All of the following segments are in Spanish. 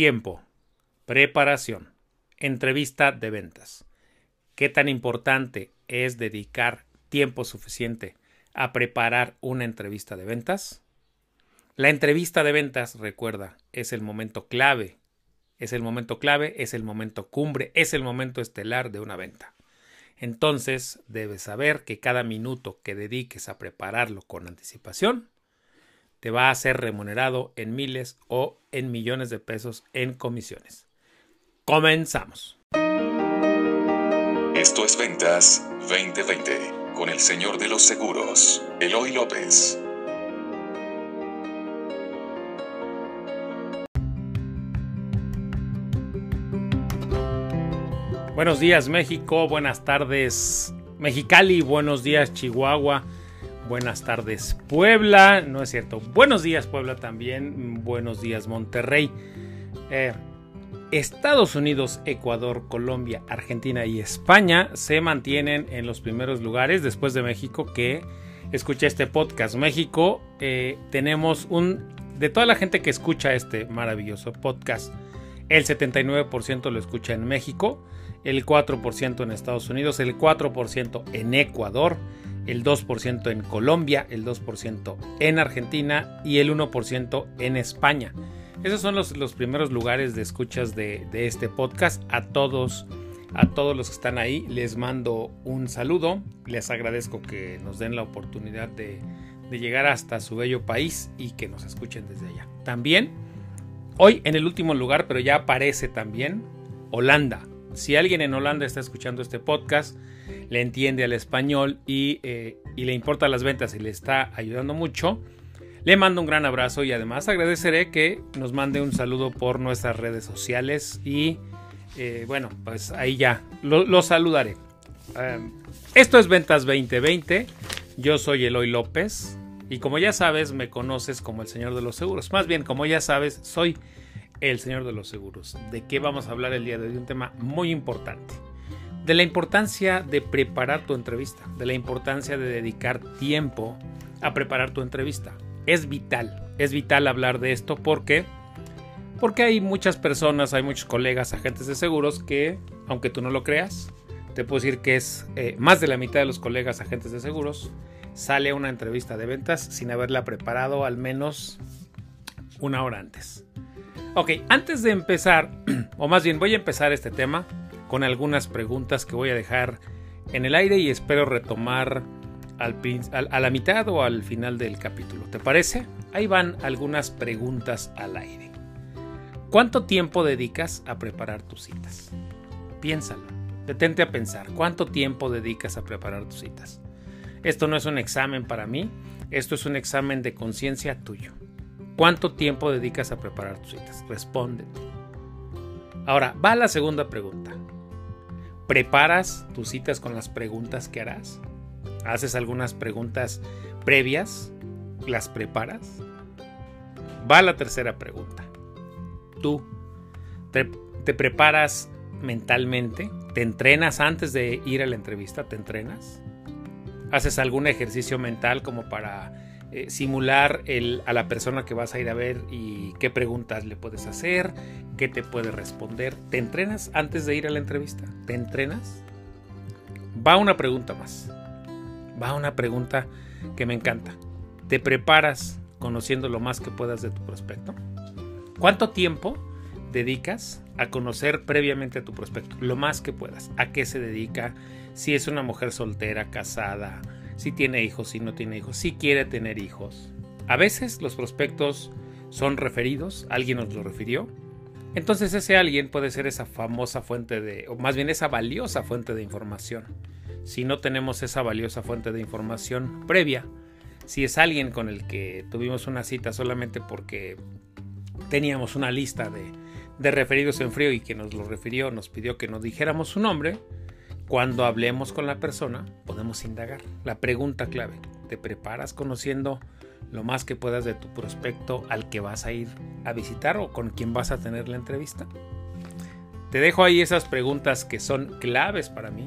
Tiempo. Preparación. Entrevista de ventas. ¿Qué tan importante es dedicar tiempo suficiente a preparar una entrevista de ventas? La entrevista de ventas, recuerda, es el momento clave. Es el momento clave, es el momento cumbre, es el momento estelar de una venta. Entonces, debes saber que cada minuto que dediques a prepararlo con anticipación te va a ser remunerado en miles o en millones de pesos en comisiones. Comenzamos. Esto es Ventas 2020 con el señor de los seguros, Eloy López. Buenos días México, buenas tardes Mexicali, buenos días Chihuahua, buenas tardes Puebla, no es cierto, buenos días Puebla también, buenos días Monterrey. Eh, Estados Unidos, Ecuador, Colombia, Argentina y España se mantienen en los primeros lugares después de México que escucha este podcast. México eh, tenemos un... De toda la gente que escucha este maravilloso podcast, el 79% lo escucha en México, el 4% en Estados Unidos, el 4% en Ecuador, el 2% en Colombia, el 2% en Argentina y el 1% en España. Esos son los, primeros lugares de escuchas de, este podcast. A todos, a todos los que están ahí, les mando un saludo. Les agradezco que nos den la oportunidad de, de llegar hasta su bello país y que nos escuchen desde allá. También, hoy en el último lugar, pero ya aparece también Holanda. Si alguien en Holanda está escuchando este podcast, le entiende al español y, eh, y le importa las ventas y le está ayudando mucho, le mando un gran abrazo y además agradeceré que nos mande un saludo por nuestras redes sociales y eh, bueno, pues ahí ya lo, saludaré. Em, esto es Ventas 2020, yo soy Eloy López y como ya sabes me conoces como el Señor de los Seguros. Más bien, como ya sabes, soy el Señor de los Seguros. ¿De qué vamos a hablar el día de hoy? Un tema muy importante. De la importancia de preparar tu entrevista, de la importancia de dedicar tiempo a preparar tu entrevista. Es vital, es vital hablar de esto. Porque porque hay muchas personas, hay muchos colegas, agentes de seguros que, aunque tú no lo creas, te puedo decir que es eh, más de la mitad de los colegas agentes de seguros sale a una entrevista de ventas sin haberla preparado al menos una hora antes. Ok, antes de empezar, o más bien voy a empezar este tema con algunas preguntas que voy a dejar en el aire y espero retomar a la mitad o al final del capítulo. ¿Te parece? Ahí van algunas preguntas al aire. ¿Cuánto tiempo dedicas a preparar tus citas? Piénsalo. Detente a pensar. ¿Cuánto tiempo dedicas a preparar tus citas? Esto no es un examen para mí, esto es un examen de conciencia tuyo. ¿Cuánto tiempo dedicas a preparar tus citas? Respóndete. Ahora, va la segunda pregunta. ¿Preparas tus citas con las preguntas que harás? haces algunas preguntas previas, las preparas. Va la tercera pregunta. Tú te, preparas mentalmente, te entrenas antes de ir a la entrevista, te entrenas. Haces algún ejercicio mental como para eh, simular a la persona que vas a ir a ver y qué preguntas le puedes hacer, qué te puede responder. ¿Te entrenas antes de ir a la entrevista? ¿Te entrenas? Va una pregunta más va una pregunta que me encanta. ¿Te preparas conociendo lo más que puedas de tu prospecto? ¿Cuánto tiempo dedicas a conocer previamente a tu prospecto? Lo más que puedas. ¿A qué se dedica? Si es una mujer soltera, casada, si tiene hijos, si no tiene hijos, si quiere tener hijos. A veces los prospectos son referidos, alguien nos lo refirió. Entonces ese alguien puede ser esa famosa fuente de, o más bien esa valiosa fuente de información si no tenemos esa valiosa fuente de información previa. Si es alguien con el que tuvimos una cita solamente porque teníamos una lista de, de referidos en frío y que nos lo refirió, nos pidió que nos dijéramos su nombre, cuando hablemos con la persona podemos indagar. La pregunta clave, ¿te preparas conociendo lo más que puedas de tu prospecto al que vas a ir a visitar o con quien vas a tener la entrevista? Te dejo ahí esas preguntas que son claves para mí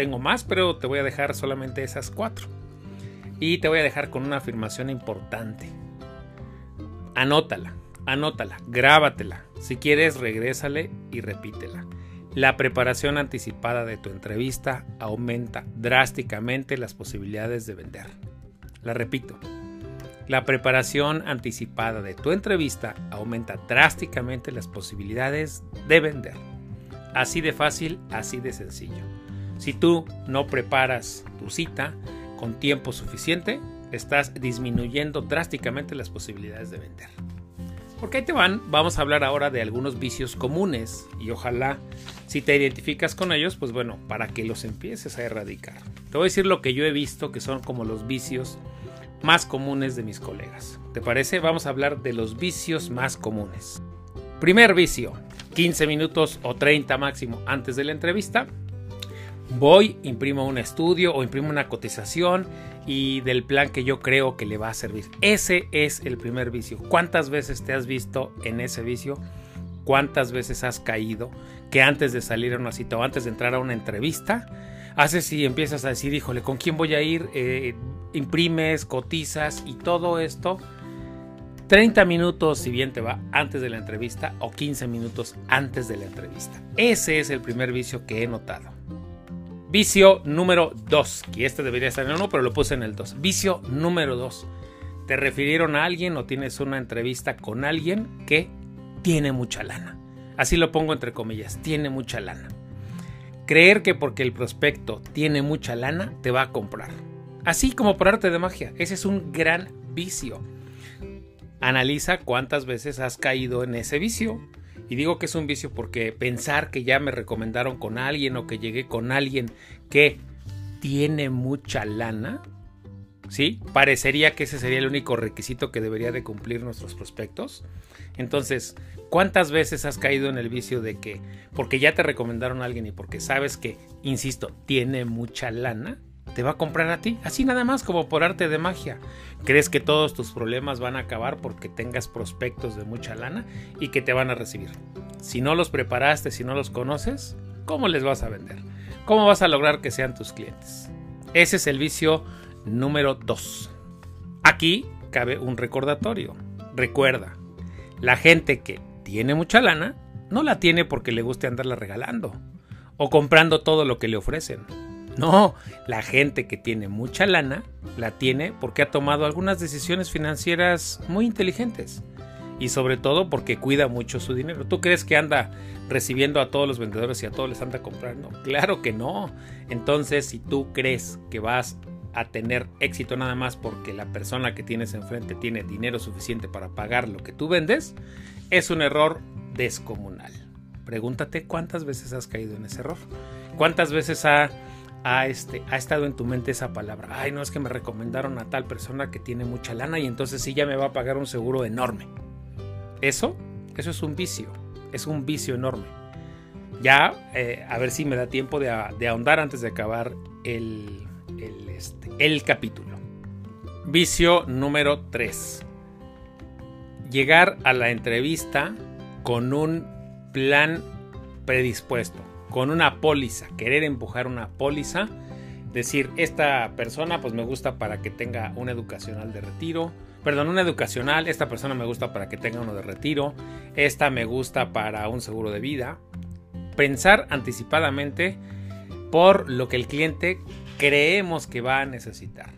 tengo más, pero te voy a dejar solamente esas cuatro. Y te voy a dejar con una afirmación importante. Anótala, anótala, grábatela. Si quieres, regrésale y repítela. La preparación anticipada de tu entrevista aumenta drásticamente las posibilidades de vender. La repito, la preparación anticipada de tu entrevista aumenta drásticamente las posibilidades de vender. Así de fácil, así de sencillo. Si tú no preparas tu cita con tiempo suficiente, estás disminuyendo drásticamente las posibilidades de vender. Porque ahí te van, vamos a hablar ahora de algunos vicios comunes y ojalá si te identificas con ellos, pues bueno, para que los empieces a erradicar. Te voy a decir lo que yo he visto que son como los vicios más comunes de mis colegas. ¿Te parece? Vamos a hablar de los vicios más comunes. Primer vicio, 15 minutos o 30 máximo antes de la entrevista. Voy, imprimo un estudio o imprimo una cotización y del plan que yo creo que le va a servir. Ese es el primer vicio. ¿Cuántas veces te has visto en ese vicio? ¿Cuántas veces has caído que antes de salir a una cita o antes de entrar a una entrevista, haces y empiezas a decir, híjole, ¿con quién voy a ir? Eh, imprimes, cotizas y todo esto. 30 minutos, si bien te va, antes de la entrevista o 15 minutos antes de la entrevista. Ese es el primer vicio que he notado. Vicio número 2, que este debería estar en el 1, pero lo puse en el 2. Vicio número 2. Te refirieron a alguien o tienes una entrevista con alguien que tiene mucha lana. Así lo pongo entre comillas, tiene mucha lana. Creer que porque el prospecto tiene mucha lana te va a comprar. Así como por arte de magia. Ese es un gran vicio. Analiza cuántas veces has caído en ese vicio. Y digo que es un vicio porque pensar que ya me recomendaron con alguien o que llegué con alguien que tiene mucha lana, ¿sí? Parecería que ese sería el único requisito que debería de cumplir nuestros prospectos. Entonces, ¿cuántas veces has caído en el vicio de que porque ya te recomendaron a alguien y porque sabes que, insisto, tiene mucha lana, te va a comprar a ti, así nada más como por arte de magia. Crees que todos tus problemas van a acabar porque tengas prospectos de mucha lana y que te van a recibir. Si no los preparaste, si no los conoces, ¿cómo les vas a vender? ¿Cómo vas a lograr que sean tus clientes? Ese es el vicio número 2. Aquí cabe un recordatorio. Recuerda, la gente que tiene mucha lana no la tiene porque le guste andarla regalando o comprando todo lo que le ofrecen no, la gente que tiene mucha lana la tiene porque ha tomado algunas decisiones financieras muy inteligentes y sobre todo porque cuida mucho su dinero. ¿Tú crees que anda recibiendo a todos los vendedores y a todos les anda comprando? Claro que no. Entonces, si tú crees que vas a tener éxito nada más porque la persona que tienes enfrente tiene dinero suficiente para pagar lo que tú vendes, es un error descomunal. Pregúntate cuántas veces has caído en ese error. ¿Cuántas veces ha ha, este, ha estado en tu mente esa palabra. Ay, no es que me recomendaron a tal persona que tiene mucha lana y entonces sí ya me va a pagar un seguro enorme. Eso, eso es un vicio, es un vicio enorme. Ya, eh, a ver si me da tiempo de, ahondar antes de acabar el, el, este, el capítulo. Vicio número 3. Llegar a la entrevista con un plan predispuesto con una póliza, querer empujar una póliza, decir, esta persona pues me gusta para que tenga un educacional de retiro, perdón, un educacional, esta persona me gusta para que tenga uno de retiro, esta me gusta para un seguro de vida. Pensar anticipadamente por lo que el cliente creemos que va a necesitar.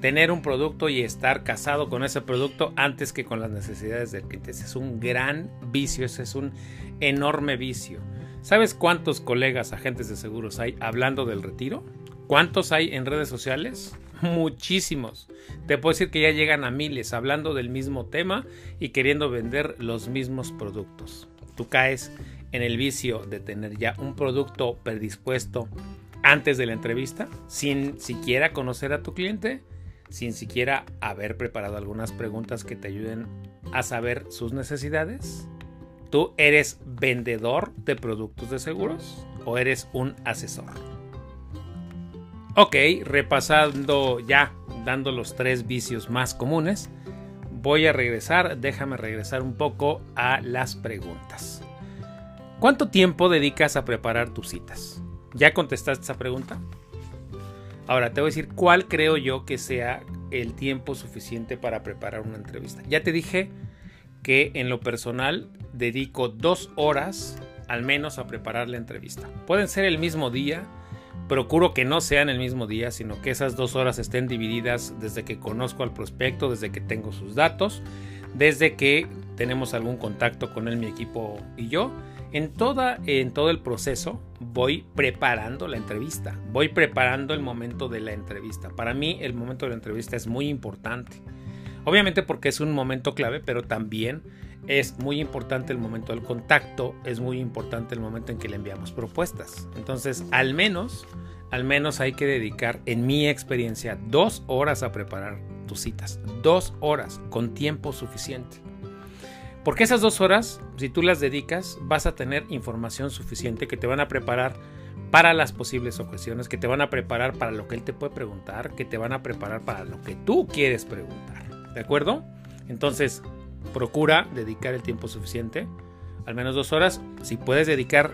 Tener un producto y estar casado con ese producto antes que con las necesidades del cliente. Ese es un gran vicio, ese es un enorme vicio. ¿Sabes cuántos colegas agentes de seguros hay hablando del retiro? ¿Cuántos hay en redes sociales? Muchísimos. Te puedo decir que ya llegan a miles hablando del mismo tema y queriendo vender los mismos productos. Tú caes en el vicio de tener ya un producto predispuesto antes de la entrevista, sin siquiera conocer a tu cliente, sin siquiera haber preparado algunas preguntas que te ayuden a saber sus necesidades. ¿Tú eres vendedor de productos de seguros o eres un asesor? Ok, repasando ya, dando los tres vicios más comunes, voy a regresar, déjame regresar un poco a las preguntas. ¿Cuánto tiempo dedicas a preparar tus citas? ¿Ya contestaste esa pregunta? Ahora te voy a decir cuál creo yo que sea el tiempo suficiente para preparar una entrevista. Ya te dije que en lo personal dedico dos horas al menos a preparar la entrevista. Pueden ser el mismo día, procuro que no sean el mismo día, sino que esas dos horas estén divididas desde que conozco al prospecto, desde que tengo sus datos, desde que tenemos algún contacto con él, mi equipo y yo. En, toda, en todo el proceso voy preparando la entrevista, voy preparando el momento de la entrevista. Para mí el momento de la entrevista es muy importante. Obviamente porque es un momento clave, pero también es muy importante el momento del contacto, es muy importante el momento en que le enviamos propuestas. Entonces, al menos, al menos hay que dedicar, en mi experiencia, dos horas a preparar tus citas. Dos horas, con tiempo suficiente. Porque esas dos horas, si tú las dedicas, vas a tener información suficiente que te van a preparar para las posibles ocasiones, que te van a preparar para lo que él te puede preguntar, que te van a preparar para lo que tú quieres preguntar. ¿De acuerdo? Entonces, procura dedicar el tiempo suficiente, al menos dos horas. Si puedes dedicar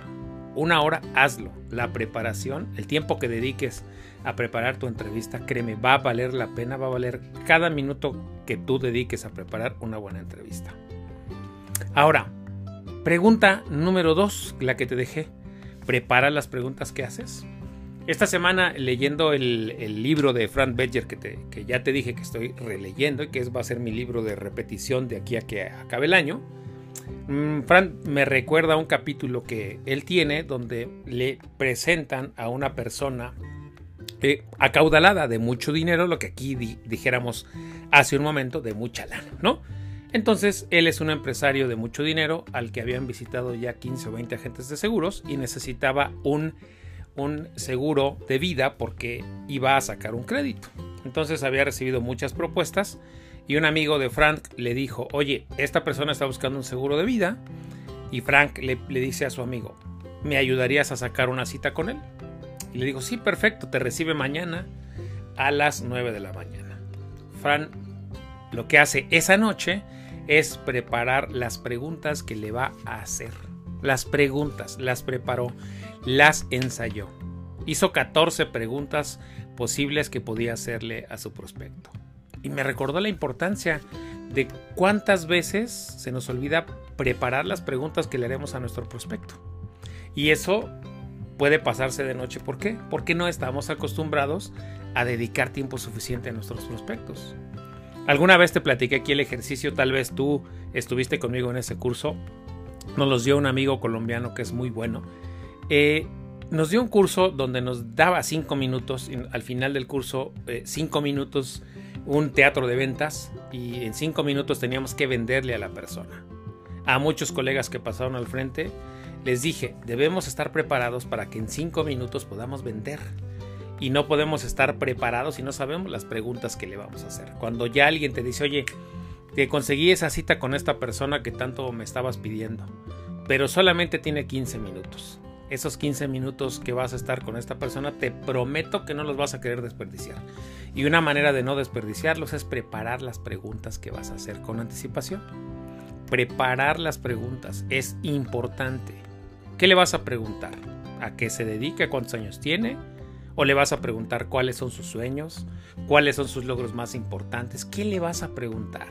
una hora, hazlo. La preparación, el tiempo que dediques a preparar tu entrevista, créeme, va a valer la pena, va a valer cada minuto que tú dediques a preparar una buena entrevista. Ahora, pregunta número dos, la que te dejé. ¿Prepara las preguntas que haces? Esta semana leyendo el, libro de Frank Bedger que, que, ya te dije que estoy releyendo y que es, va a ser mi libro de repetición de aquí a que acabe el año, mm, Frank me recuerda un capítulo que él tiene donde le presentan a una persona eh, acaudalada de mucho dinero, lo que aquí dijéramos hace un momento, de mucha lana, ¿no? Entonces, él es un empresario de mucho dinero al que habían visitado ya 15 o 20 agentes de seguros y necesitaba un un seguro de vida porque iba a sacar un crédito. Entonces había recibido muchas propuestas y un amigo de Frank le dijo, oye, esta persona está buscando un seguro de vida y Frank le, dice a su amigo, ¿me ayudarías a sacar una cita con él? Y le digo, sí, perfecto, te recibe mañana a las 9 de la mañana. Frank lo que hace esa noche es preparar las preguntas que le va a hacer. Las preguntas las preparó las ensayó. Hizo 14 preguntas posibles que podía hacerle a su prospecto. Y me recordó la importancia de cuántas veces se nos olvida preparar las preguntas que le haremos a nuestro prospecto. Y eso puede pasarse de noche. ¿Por qué? Porque no estamos acostumbrados a dedicar tiempo suficiente a nuestros prospectos. Alguna vez te platiqué aquí el ejercicio, tal vez tú estuviste conmigo en ese curso. Nos los dio un amigo colombiano que es muy bueno eh, nos dio un curso donde nos daba cinco minutos, al final del curso, eh, cinco minutos, un teatro de ventas y en cinco minutos teníamos que venderle a la persona. A muchos colegas que pasaron al frente les dije, debemos estar preparados para que en cinco minutos podamos vender. Y no podemos estar preparados si no sabemos las preguntas que le vamos a hacer. Cuando ya alguien te dice, oye, que conseguí esa cita con esta persona que tanto me estabas pidiendo, pero solamente tiene 15 minutos esos 15 minutos que vas a estar con esta persona, te prometo que no los vas a querer desperdiciar. Y una manera de no desperdiciarlos es preparar las preguntas que vas a hacer con anticipación. Preparar las preguntas es importante. ¿Qué le vas a preguntar? ¿A qué se dedica? ¿Cuántos años tiene? ¿O le vas a preguntar cuáles son sus sueños? ¿Cuáles son sus logros más importantes? ¿Qué le vas a preguntar?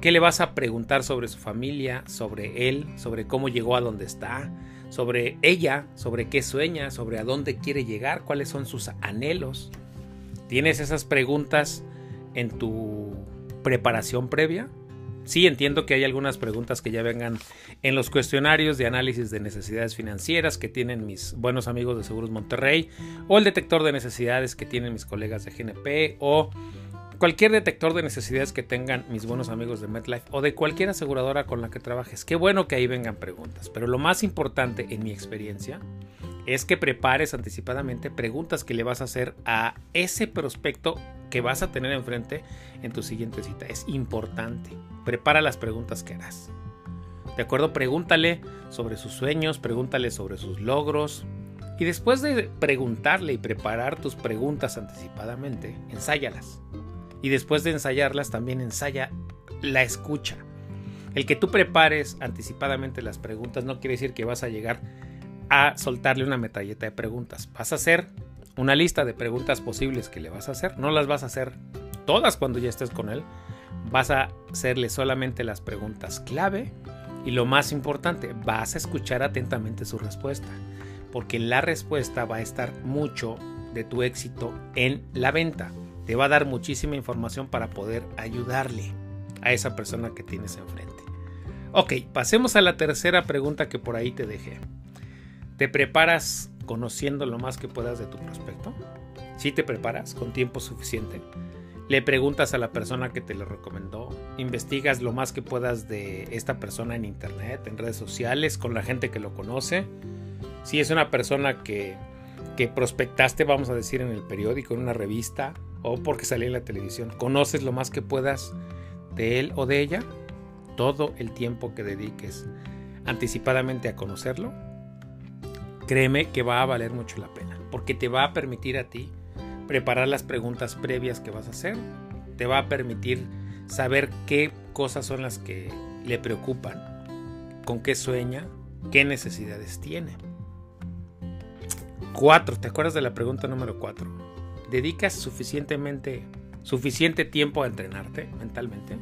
¿Qué le vas a preguntar sobre su familia, sobre él, sobre cómo llegó a donde está, sobre ella, sobre qué sueña, sobre a dónde quiere llegar, cuáles son sus anhelos. ¿Tienes esas preguntas en tu preparación previa? Sí, entiendo que hay algunas preguntas que ya vengan en los cuestionarios de análisis de necesidades financieras que tienen mis buenos amigos de Seguros Monterrey o el detector de necesidades que tienen mis colegas de GNP o cualquier detector de necesidades que tengan mis buenos amigos de MetLife o de cualquier aseguradora con la que trabajes. Qué bueno que ahí vengan preguntas, pero lo más importante en mi experiencia es que prepares anticipadamente preguntas que le vas a hacer a ese prospecto que vas a tener enfrente en tu siguiente cita. Es importante. Prepara las preguntas que harás. ¿De acuerdo? Pregúntale sobre sus sueños, pregúntale sobre sus logros. Y después de preguntarle y preparar tus preguntas anticipadamente, ensáyalas y después de ensayarlas también ensaya la escucha. El que tú prepares anticipadamente las preguntas no quiere decir que vas a llegar a soltarle una metalleta de preguntas. Vas a hacer una lista de preguntas posibles que le vas a hacer. No las vas a hacer todas cuando ya estés con él, vas a hacerle solamente las preguntas clave y lo más importante, vas a escuchar atentamente su respuesta, porque la respuesta va a estar mucho de tu éxito en la venta. Te va a dar muchísima información para poder ayudarle a esa persona que tienes enfrente. Ok, pasemos a la tercera pregunta que por ahí te dejé. ¿Te preparas conociendo lo más que puedas de tu prospecto? Si te preparas con tiempo suficiente, le preguntas a la persona que te lo recomendó, investigas lo más que puedas de esta persona en internet, en redes sociales, con la gente que lo conoce. Si es una persona que, que prospectaste, vamos a decir, en el periódico, en una revista o porque salió en la televisión, conoces lo más que puedas de él o de ella, todo el tiempo que dediques anticipadamente a conocerlo, créeme que va a valer mucho la pena, porque te va a permitir a ti preparar las preguntas previas que vas a hacer, te va a permitir saber qué cosas son las que le preocupan, con qué sueña, qué necesidades tiene. 4. ¿Te acuerdas de la pregunta número 4? ¿Dedicas suficientemente suficiente tiempo a entrenarte mentalmente?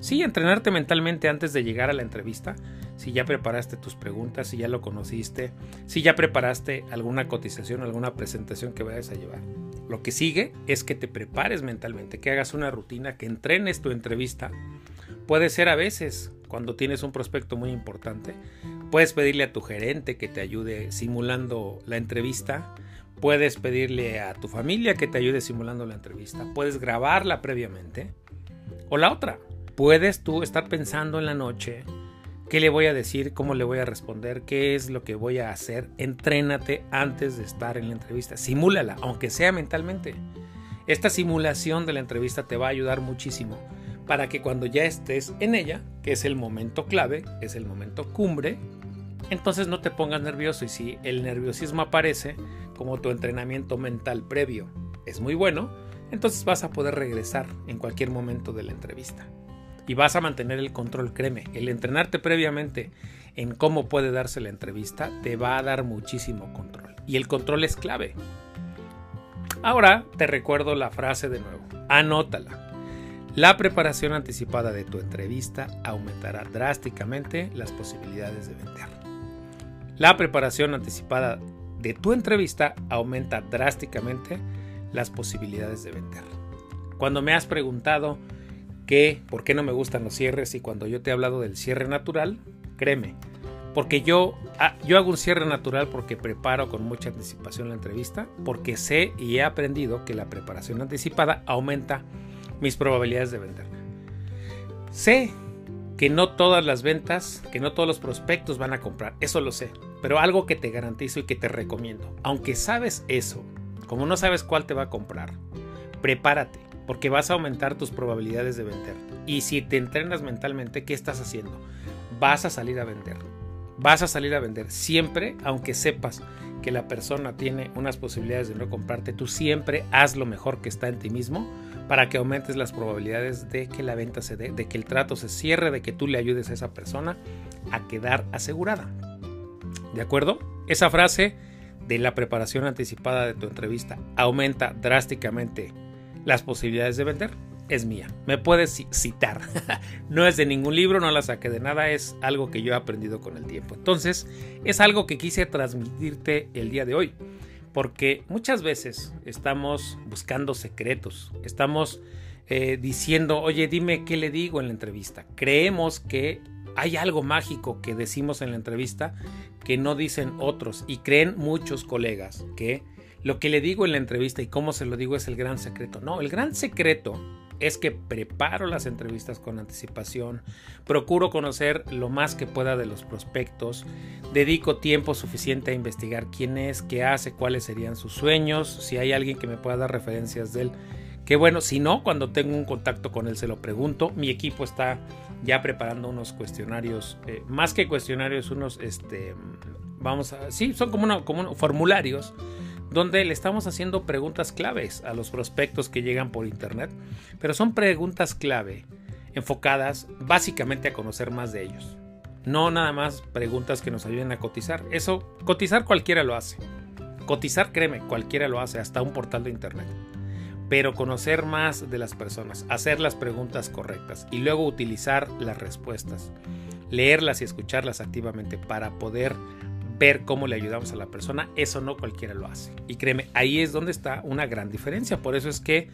Sí, entrenarte mentalmente antes de llegar a la entrevista. Si ya preparaste tus preguntas, si ya lo conociste, si ya preparaste alguna cotización, alguna presentación que vayas a llevar. Lo que sigue es que te prepares mentalmente, que hagas una rutina, que entrenes tu entrevista. Puede ser a veces cuando tienes un prospecto muy importante. Puedes pedirle a tu gerente que te ayude simulando la entrevista. Puedes pedirle a tu familia que te ayude simulando la entrevista. Puedes grabarla previamente. O la otra, puedes tú estar pensando en la noche qué le voy a decir, cómo le voy a responder, qué es lo que voy a hacer. Entrénate antes de estar en la entrevista. Simúlala, aunque sea mentalmente. Esta simulación de la entrevista te va a ayudar muchísimo para que cuando ya estés en ella, que es el momento clave, es el momento cumbre, entonces no te pongas nervioso y si el nerviosismo aparece como tu entrenamiento mental previo es muy bueno, entonces vas a poder regresar en cualquier momento de la entrevista y vas a mantener el control, créeme, el entrenarte previamente en cómo puede darse la entrevista te va a dar muchísimo control y el control es clave. Ahora te recuerdo la frase de nuevo, anótala. La preparación anticipada de tu entrevista aumentará drásticamente las posibilidades de vender. La preparación anticipada de tu entrevista aumenta drásticamente las posibilidades de vender. Cuando me has preguntado que por qué no me gustan los cierres y cuando yo te he hablado del cierre natural, créeme, porque yo, ah, yo hago un cierre natural porque preparo con mucha anticipación la entrevista, porque sé y he aprendido que la preparación anticipada aumenta mis probabilidades de vender. Sé que no todas las ventas, que no todos los prospectos van a comprar, eso lo sé, pero algo que te garantizo y que te recomiendo, aunque sabes eso, como no sabes cuál te va a comprar, prepárate porque vas a aumentar tus probabilidades de vender. Y si te entrenas mentalmente, ¿qué estás haciendo? Vas a salir a vender. Vas a salir a vender siempre, aunque sepas que la persona tiene unas posibilidades de no comprarte, tú siempre haz lo mejor que está en ti mismo para que aumentes las probabilidades de que la venta se dé, de que el trato se cierre, de que tú le ayudes a esa persona a quedar asegurada. ¿De acuerdo? Esa frase de la preparación anticipada de tu entrevista aumenta drásticamente las posibilidades de vender es mía. Me puedes citar. no es de ningún libro, no la saqué de nada, es algo que yo he aprendido con el tiempo. Entonces, es algo que quise transmitirte el día de hoy. Porque muchas veces estamos buscando secretos, estamos eh, diciendo, oye, dime qué le digo en la entrevista. Creemos que hay algo mágico que decimos en la entrevista que no dicen otros y creen muchos colegas que lo que le digo en la entrevista y cómo se lo digo es el gran secreto. No, el gran secreto es que preparo las entrevistas con anticipación, procuro conocer lo más que pueda de los prospectos, dedico tiempo suficiente a investigar quién es, qué hace, cuáles serían sus sueños, si hay alguien que me pueda dar referencias de él. Que bueno, si no, cuando tengo un contacto con él se lo pregunto. Mi equipo está ya preparando unos cuestionarios, eh, más que cuestionarios, unos, este, vamos a, sí, son como, como formularios donde le estamos haciendo preguntas claves a los prospectos que llegan por internet, pero son preguntas clave enfocadas básicamente a conocer más de ellos. No nada más preguntas que nos ayuden a cotizar. Eso, cotizar cualquiera lo hace. Cotizar, créeme, cualquiera lo hace, hasta un portal de internet. pero conocer más de las personas, hacer las preguntas correctas y luego utilizar las respuestas, leerlas y escucharlas activamente para poder ver cómo le ayudamos a la persona, eso no cualquiera lo hace. Y créeme, ahí es donde está una gran diferencia. Por eso es que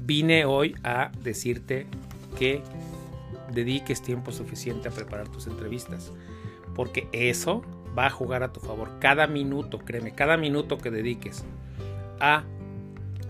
vine hoy a decirte que dediques tiempo suficiente a preparar tus entrevistas, porque eso va a jugar a tu favor. Cada minuto, créeme, cada minuto que dediques a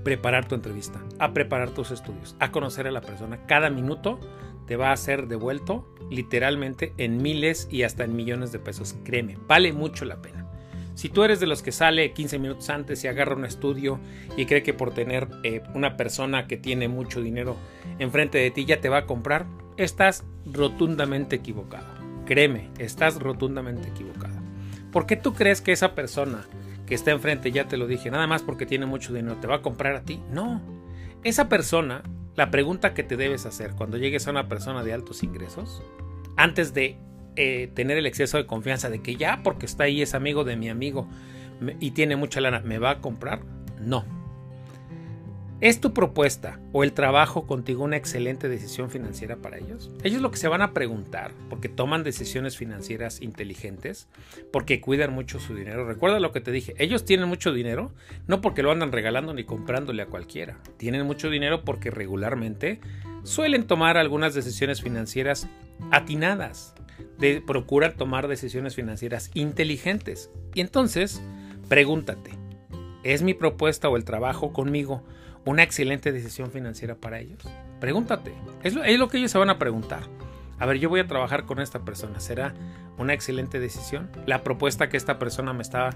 preparar tu entrevista, a preparar tus estudios, a conocer a la persona, cada minuto te va a ser devuelto literalmente en miles y hasta en millones de pesos. Créeme, vale mucho la pena. Si tú eres de los que sale 15 minutos antes y agarra un estudio y cree que por tener eh, una persona que tiene mucho dinero enfrente de ti ya te va a comprar, estás rotundamente equivocado. Créeme, estás rotundamente equivocado. ¿Por qué tú crees que esa persona que está enfrente, ya te lo dije, nada más porque tiene mucho dinero, te va a comprar a ti? No. Esa persona, la pregunta que te debes hacer cuando llegues a una persona de altos ingresos, antes de eh, tener el exceso de confianza de que ya porque está ahí es amigo de mi amigo y tiene mucha lana, ¿me va a comprar? No. ¿Es tu propuesta o el trabajo contigo una excelente decisión financiera para ellos? Ellos lo que se van a preguntar, porque toman decisiones financieras inteligentes, porque cuidan mucho su dinero. Recuerda lo que te dije, ellos tienen mucho dinero, no porque lo andan regalando ni comprándole a cualquiera. Tienen mucho dinero porque regularmente suelen tomar algunas decisiones financieras atinadas, de, procuran tomar decisiones financieras inteligentes. Y entonces, pregúntate, ¿es mi propuesta o el trabajo conmigo una excelente decisión financiera para ellos? Pregúntate, es lo, que ellos se van a preguntar. A ver, yo voy a trabajar con esta persona. ¿Será una excelente decisión? La propuesta que esta persona me está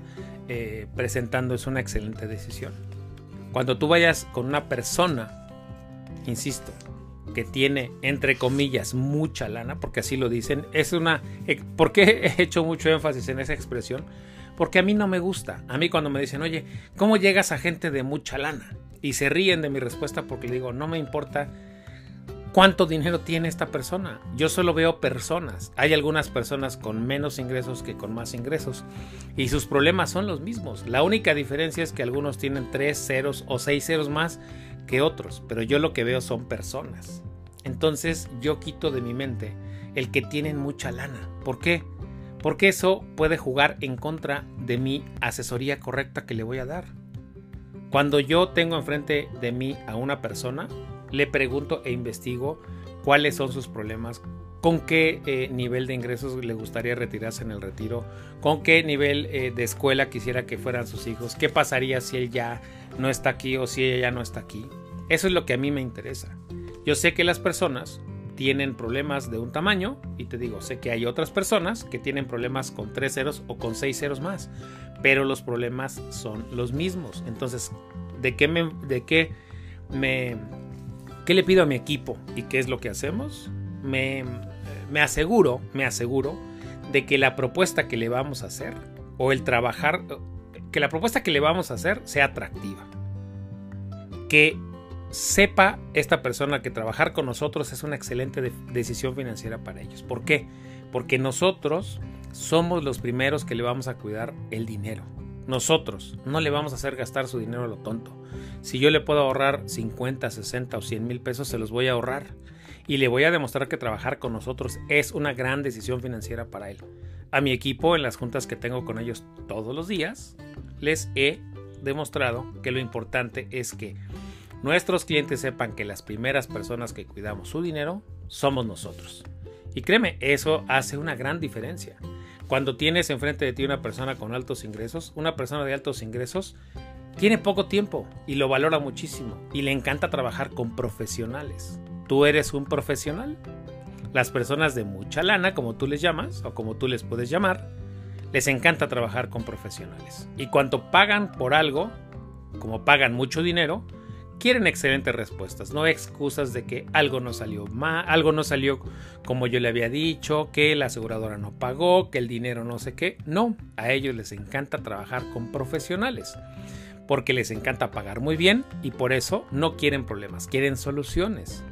eh, presentando es una excelente decisión. Cuando tú vayas con una persona, insisto, que tiene, entre comillas, mucha lana, porque así lo dicen, es una... Eh, ¿Por qué he hecho mucho énfasis en esa expresión? Porque a mí no me gusta. A mí cuando me dicen, oye, ¿cómo llegas a gente de mucha lana? Y se ríen de mi respuesta porque le digo, no me importa cuánto dinero tiene esta persona. Yo solo veo personas. Hay algunas personas con menos ingresos que con más ingresos. Y sus problemas son los mismos. La única diferencia es que algunos tienen tres ceros o seis ceros más que otros, pero yo lo que veo son personas. Entonces yo quito de mi mente el que tienen mucha lana. ¿Por qué? Porque eso puede jugar en contra de mi asesoría correcta que le voy a dar. Cuando yo tengo enfrente de mí a una persona, le pregunto e investigo cuáles son sus problemas, con qué eh, nivel de ingresos le gustaría retirarse en el retiro, con qué nivel eh, de escuela quisiera que fueran sus hijos, qué pasaría si él ya no está aquí o si ella ya no está aquí. Eso es lo que a mí me interesa. Yo sé que las personas tienen problemas de un tamaño y te digo, sé que hay otras personas que tienen problemas con tres ceros o con seis ceros más, pero los problemas son los mismos. Entonces, ¿de qué me, de qué me, qué le pido a mi equipo y qué es lo que hacemos? Me, me aseguro, me aseguro de que la propuesta que le vamos a hacer o el trabajar que la propuesta que le vamos a hacer sea atractiva. Que sepa esta persona que trabajar con nosotros es una excelente decisión financiera para ellos. ¿Por qué? Porque nosotros somos los primeros que le vamos a cuidar el dinero. Nosotros no le vamos a hacer gastar su dinero a lo tonto. Si yo le puedo ahorrar 50, 60 o 100 mil pesos, se los voy a ahorrar. Y le voy a demostrar que trabajar con nosotros es una gran decisión financiera para él. A mi equipo, en las juntas que tengo con ellos todos los días, les he demostrado que lo importante es que nuestros clientes sepan que las primeras personas que cuidamos su dinero somos nosotros. Y créeme, eso hace una gran diferencia. Cuando tienes enfrente de ti una persona con altos ingresos, una persona de altos ingresos tiene poco tiempo y lo valora muchísimo y le encanta trabajar con profesionales. ¿Tú eres un profesional? Las personas de mucha lana, como tú les llamas o como tú les puedes llamar, les encanta trabajar con profesionales. Y cuando pagan por algo, como pagan mucho dinero, quieren excelentes respuestas, no excusas de que algo no salió mal, algo no salió como yo le había dicho, que la aseguradora no pagó, que el dinero no sé qué. No, a ellos les encanta trabajar con profesionales, porque les encanta pagar muy bien y por eso no quieren problemas, quieren soluciones.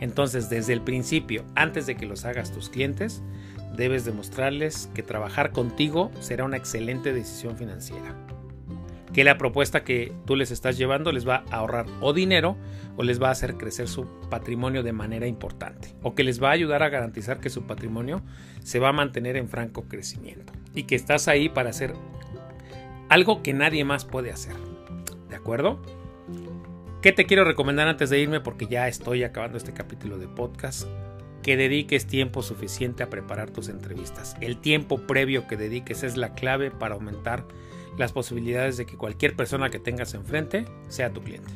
Entonces, desde el principio, antes de que los hagas tus clientes, debes demostrarles que trabajar contigo será una excelente decisión financiera. Que la propuesta que tú les estás llevando les va a ahorrar o dinero o les va a hacer crecer su patrimonio de manera importante o que les va a ayudar a garantizar que su patrimonio se va a mantener en franco crecimiento y que estás ahí para hacer algo que nadie más puede hacer. ¿De acuerdo? ¿Qué te quiero recomendar antes de irme? Porque ya estoy acabando este capítulo de podcast. Que dediques tiempo suficiente a preparar tus entrevistas. El tiempo previo que dediques es la clave para aumentar las posibilidades de que cualquier persona que tengas enfrente sea tu cliente.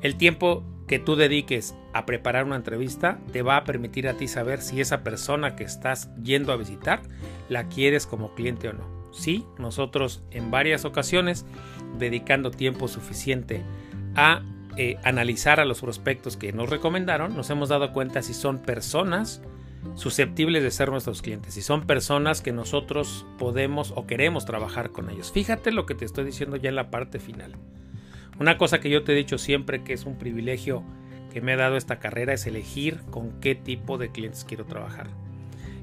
El tiempo que tú dediques a preparar una entrevista te va a permitir a ti saber si esa persona que estás yendo a visitar la quieres como cliente o no. Sí, nosotros en varias ocasiones, dedicando tiempo suficiente a eh, analizar a los prospectos que nos recomendaron, nos hemos dado cuenta si son personas susceptibles de ser nuestros clientes, si son personas que nosotros podemos o queremos trabajar con ellos. Fíjate lo que te estoy diciendo ya en la parte final. Una cosa que yo te he dicho siempre que es un privilegio que me ha dado esta carrera es elegir con qué tipo de clientes quiero trabajar.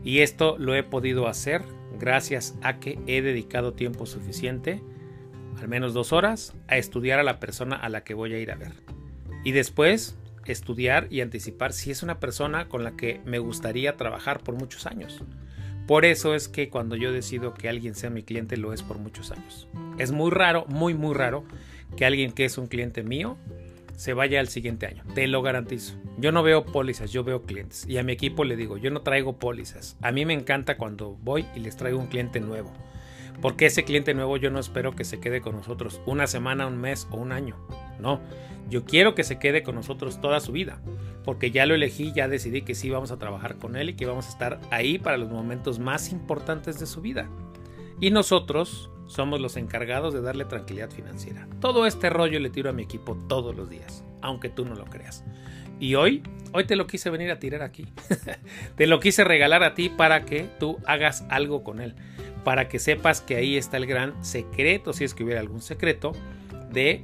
Y esto lo he podido hacer gracias a que he dedicado tiempo suficiente, al menos dos horas, a estudiar a la persona a la que voy a ir a ver. Y después estudiar y anticipar si es una persona con la que me gustaría trabajar por muchos años. Por eso es que cuando yo decido que alguien sea mi cliente lo es por muchos años. Es muy raro, muy muy raro que alguien que es un cliente mío se vaya al siguiente año. Te lo garantizo. Yo no veo pólizas, yo veo clientes. Y a mi equipo le digo, yo no traigo pólizas. A mí me encanta cuando voy y les traigo un cliente nuevo. Porque ese cliente nuevo yo no espero que se quede con nosotros una semana, un mes o un año. No, yo quiero que se quede con nosotros toda su vida. Porque ya lo elegí, ya decidí que sí vamos a trabajar con él y que vamos a estar ahí para los momentos más importantes de su vida. Y nosotros somos los encargados de darle tranquilidad financiera. Todo este rollo le tiro a mi equipo todos los días, aunque tú no lo creas. Y hoy, hoy te lo quise venir a tirar aquí. te lo quise regalar a ti para que tú hagas algo con él. Para que sepas que ahí está el gran secreto, si es que hubiera algún secreto, de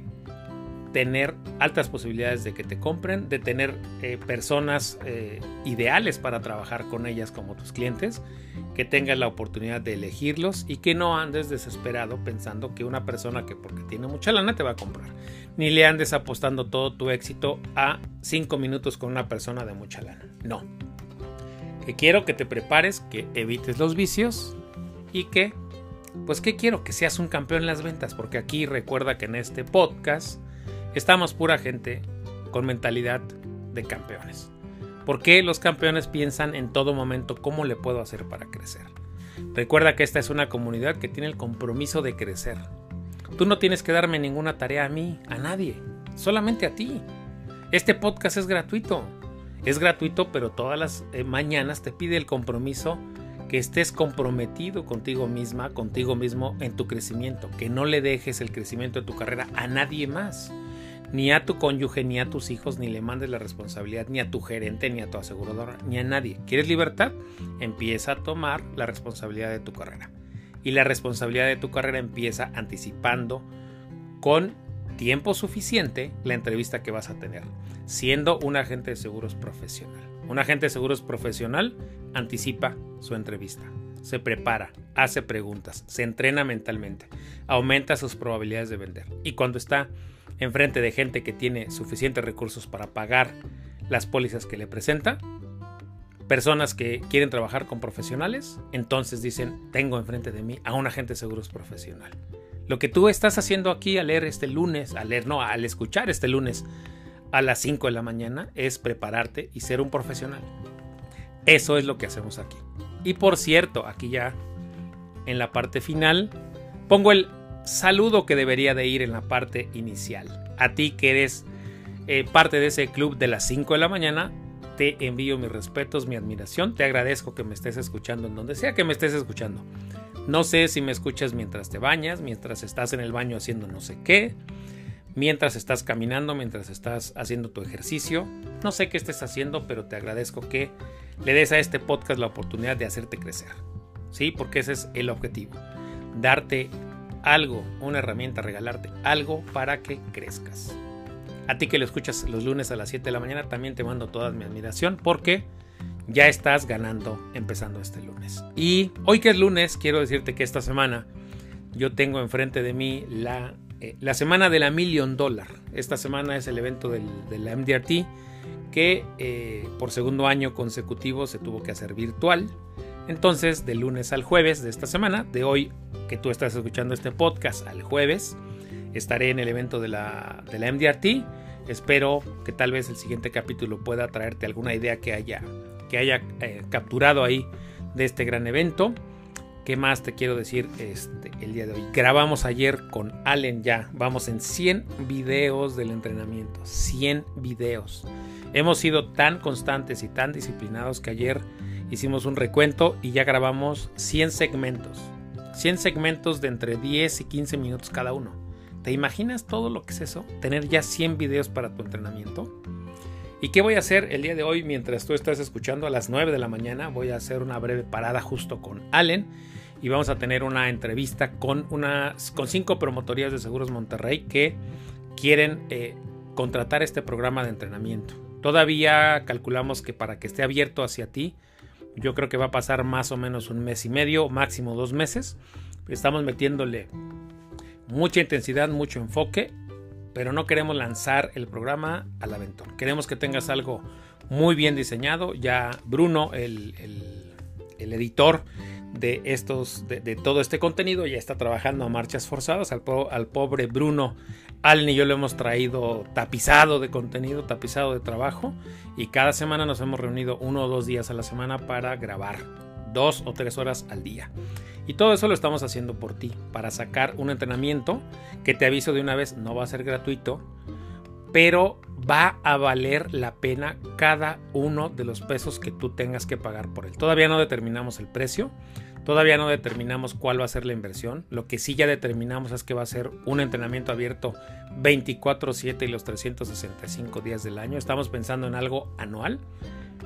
tener altas posibilidades de que te compren, de tener eh, personas eh, ideales para trabajar con ellas como tus clientes, que tengas la oportunidad de elegirlos y que no andes desesperado pensando que una persona que porque tiene mucha lana te va a comprar, ni le andes apostando todo tu éxito a 5 minutos con una persona de mucha lana. No. Que quiero que te prepares, que evites los vicios y que, pues que quiero que seas un campeón en las ventas, porque aquí recuerda que en este podcast Estamos pura gente con mentalidad de campeones. ¿Por qué los campeones piensan en todo momento cómo le puedo hacer para crecer? Recuerda que esta es una comunidad que tiene el compromiso de crecer. Tú no tienes que darme ninguna tarea a mí, a nadie, solamente a ti. Este podcast es gratuito. Es gratuito, pero todas las eh, mañanas te pide el compromiso que estés comprometido contigo misma, contigo mismo en tu crecimiento, que no le dejes el crecimiento de tu carrera a nadie más ni a tu cónyuge, ni a tus hijos, ni le mandes la responsabilidad, ni a tu gerente, ni a tu aseguradora, ni a nadie. ¿Quieres libertad? Empieza a tomar la responsabilidad de tu carrera. Y la responsabilidad de tu carrera empieza anticipando con tiempo suficiente la entrevista que vas a tener, siendo un agente de seguros profesional. Un agente de seguros profesional anticipa su entrevista, se prepara, hace preguntas, se entrena mentalmente, aumenta sus probabilidades de vender. Y cuando está enfrente de gente que tiene suficientes recursos para pagar las pólizas que le presenta, personas que quieren trabajar con profesionales, entonces dicen, tengo enfrente de mí a un agente de seguros profesional. Lo que tú estás haciendo aquí al leer este lunes, al leer, no, al escuchar este lunes a las 5 de la mañana es prepararte y ser un profesional. Eso es lo que hacemos aquí. Y por cierto, aquí ya en la parte final pongo el saludo que debería de ir en la parte inicial. A ti que eres eh, parte de ese club de las 5 de la mañana, te envío mis respetos, mi admiración. Te agradezco que me estés escuchando en donde sea que me estés escuchando. No sé si me escuchas mientras te bañas, mientras estás en el baño haciendo no sé qué, mientras estás caminando, mientras estás haciendo tu ejercicio. No sé qué estés haciendo, pero te agradezco que le des a este podcast la oportunidad de hacerte crecer. Sí, porque ese es el objetivo. Darte algo, una herramienta, regalarte algo para que crezcas. A ti que lo escuchas los lunes a las 7 de la mañana, también te mando toda mi admiración porque ya estás ganando empezando este lunes. Y hoy que es lunes, quiero decirte que esta semana yo tengo enfrente de mí la eh, la semana de la Million Dollar. Esta semana es el evento del, de la MDRT que eh, por segundo año consecutivo se tuvo que hacer virtual. Entonces, de lunes al jueves de esta semana, de hoy que tú estás escuchando este podcast al jueves, estaré en el evento de la, de la MDRT. Espero que tal vez el siguiente capítulo pueda traerte alguna idea que haya, que haya eh, capturado ahí de este gran evento. ¿Qué más te quiero decir este, el día de hoy? Grabamos ayer con Allen ya. Vamos en 100 videos del entrenamiento. 100 videos. Hemos sido tan constantes y tan disciplinados que ayer hicimos un recuento y ya grabamos 100 segmentos. 100 segmentos de entre 10 y 15 minutos cada uno. ¿Te imaginas todo lo que es eso? Tener ya 100 videos para tu entrenamiento. ¿Y qué voy a hacer el día de hoy mientras tú estás escuchando a las 9 de la mañana? Voy a hacer una breve parada justo con Allen y vamos a tener una entrevista con, unas, con cinco promotorías de Seguros Monterrey que quieren eh, contratar este programa de entrenamiento. Todavía calculamos que para que esté abierto hacia ti, yo creo que va a pasar más o menos un mes y medio, máximo dos meses. Estamos metiéndole mucha intensidad, mucho enfoque, pero no queremos lanzar el programa al aventón. Queremos que tengas algo muy bien diseñado. Ya Bruno, el, el editor, de estos de, todo este contenido ya está trabajando a marchas forzadas al, al pobre Bruno Allen y yo lo hemos traído tapizado de contenido tapizado de trabajo y cada semana nos hemos reunido uno o dos días a la semana para grabar dos o tres horas al día y todo eso lo estamos haciendo por ti para sacar un entrenamiento que te aviso de una vez no va a ser gratuito pero va a valer la pena cada uno de los pesos que tú tengas que pagar por él. Todavía no determinamos el precio, Todavía no determinamos cuál va a ser la inversión. Lo que sí ya determinamos es que va a ser un entrenamiento abierto 24/7 y los 365 días del año. Estamos pensando en algo anual,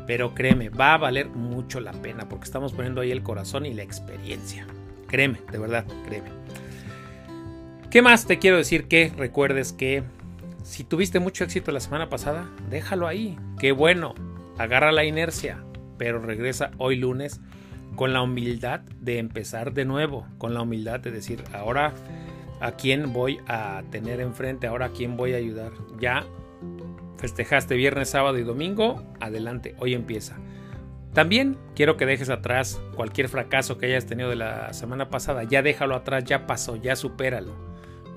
pero créeme, va a valer mucho la pena porque estamos poniendo ahí el corazón y la experiencia. Créeme, de verdad, créeme. ¿Qué más te quiero decir? Que recuerdes que si tuviste mucho éxito la semana pasada, déjalo ahí. Qué bueno, agarra la inercia, pero regresa hoy lunes con la humildad de empezar de nuevo, con la humildad de decir, ahora a quién voy a tener enfrente, ahora a quién voy a ayudar. Ya festejaste viernes, sábado y domingo, adelante, hoy empieza. También quiero que dejes atrás cualquier fracaso que hayas tenido de la semana pasada, ya déjalo atrás, ya pasó, ya supéralo.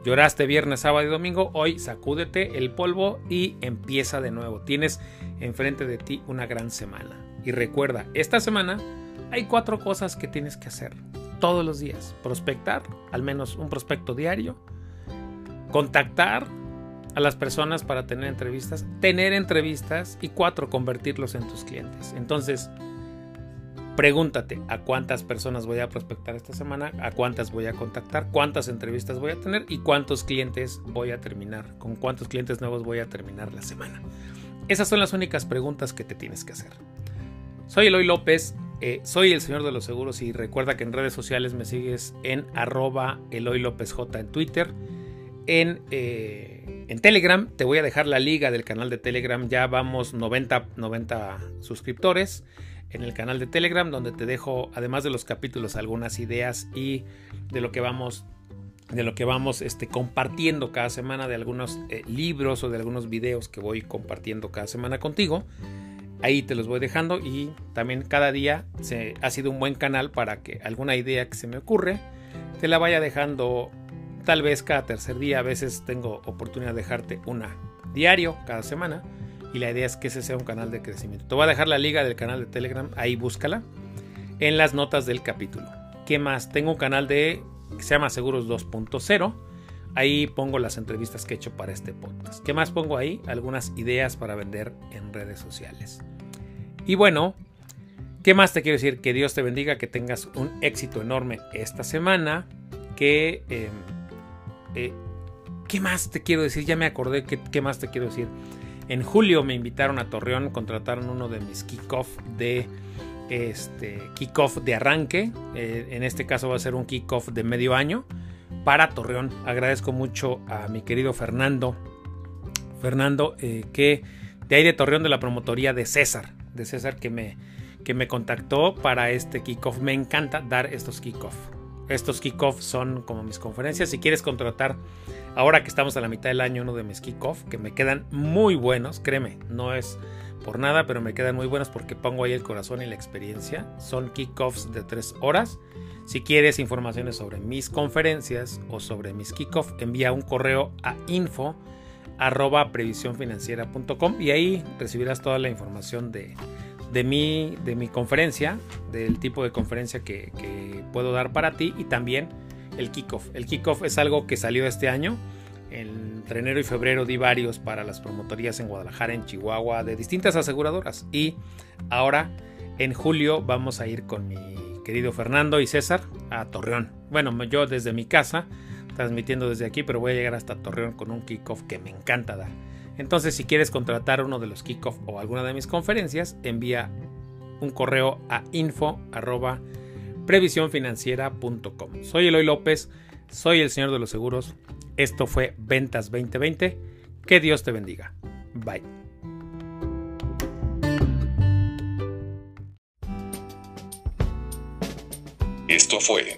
Lloraste viernes, sábado y domingo, hoy sacúdete el polvo y empieza de nuevo. Tienes enfrente de ti una gran semana. Y recuerda, esta semana hay cuatro cosas que tienes que hacer todos los días. Prospectar, al menos un prospecto diario. Contactar a las personas para tener entrevistas. Tener entrevistas. Y cuatro, convertirlos en tus clientes. Entonces, pregúntate a cuántas personas voy a prospectar esta semana, a cuántas voy a contactar, cuántas entrevistas voy a tener y cuántos clientes voy a terminar, con cuántos clientes nuevos voy a terminar la semana. Esas son las únicas preguntas que te tienes que hacer. Soy Eloy López, eh, soy el señor de los seguros y recuerda que en redes sociales me sigues en arroba Eloy López J en Twitter. En, eh, en, Telegram te voy a dejar la liga del canal de Telegram. Ya vamos 90, 90 suscriptores en el canal de Telegram donde te dejo además de los capítulos algunas ideas y de lo que vamos de lo que vamos este, compartiendo cada semana de algunos eh, libros o de algunos videos que voy compartiendo cada semana contigo. Ahí te los voy dejando y también cada día se, ha sido un buen canal para que alguna idea que se me ocurre te la vaya dejando tal vez cada tercer día. A veces tengo oportunidad de dejarte una diario cada semana y la idea es que ese sea un canal de crecimiento. Te voy a dejar la liga del canal de Telegram, ahí búscala en las notas del capítulo. ¿Qué más? Tengo un canal de que se llama Seguros 2.0. Ahí pongo las entrevistas que he hecho para este podcast. ¿Qué más pongo ahí? Algunas ideas para vender en redes sociales. Y bueno, ¿qué más te quiero decir? Que Dios te bendiga, que tengas un éxito enorme esta semana. Que... Em, eh, ¿Qué más te quiero decir? Ya me acordé, ¿qué, ¿qué, más te quiero decir? En julio me invitaron a Torreón, contrataron uno de mis kickoff de este kickoff de arranque. Eh, en este caso va a ser un kickoff de medio año para Torreón. Agradezco mucho a mi querido Fernando. Fernando, eh, que de ahí de Torreón de la promotoría de César de César que me, que me contactó para este kickoff. Me encanta dar estos kickoff. Estos kickoffs son como mis conferencias. Si quieres contratar, ahora que estamos a la mitad del año, uno de mis kickoffs, que me quedan muy buenos, créeme, no es por nada, pero me quedan muy buenos porque pongo ahí el corazón y la experiencia. Son kickoffs de tres horas. Si quieres informaciones sobre mis conferencias o sobre mis kickoffs, envía un correo a info arroba previsiónfinanciera.com y ahí recibirás toda la información de, de, mi, de mi conferencia, del tipo de conferencia que, que puedo dar para ti y también el kickoff. El kickoff es algo que salió este año. Entre enero y febrero di varios para las promotorías en Guadalajara, en Chihuahua, de distintas aseguradoras. Y ahora en julio vamos a ir con mi querido Fernando y César a Torreón. Bueno, yo desde mi casa transmitiendo desde aquí, pero voy a llegar hasta Torreón con un kickoff que me encanta dar. Entonces, si quieres contratar uno de los kickoff o alguna de mis conferencias, envía un correo a info. Soy Eloy López, soy el señor de los seguros. Esto fue Ventas 2020. Que Dios te bendiga. Bye. Esto fue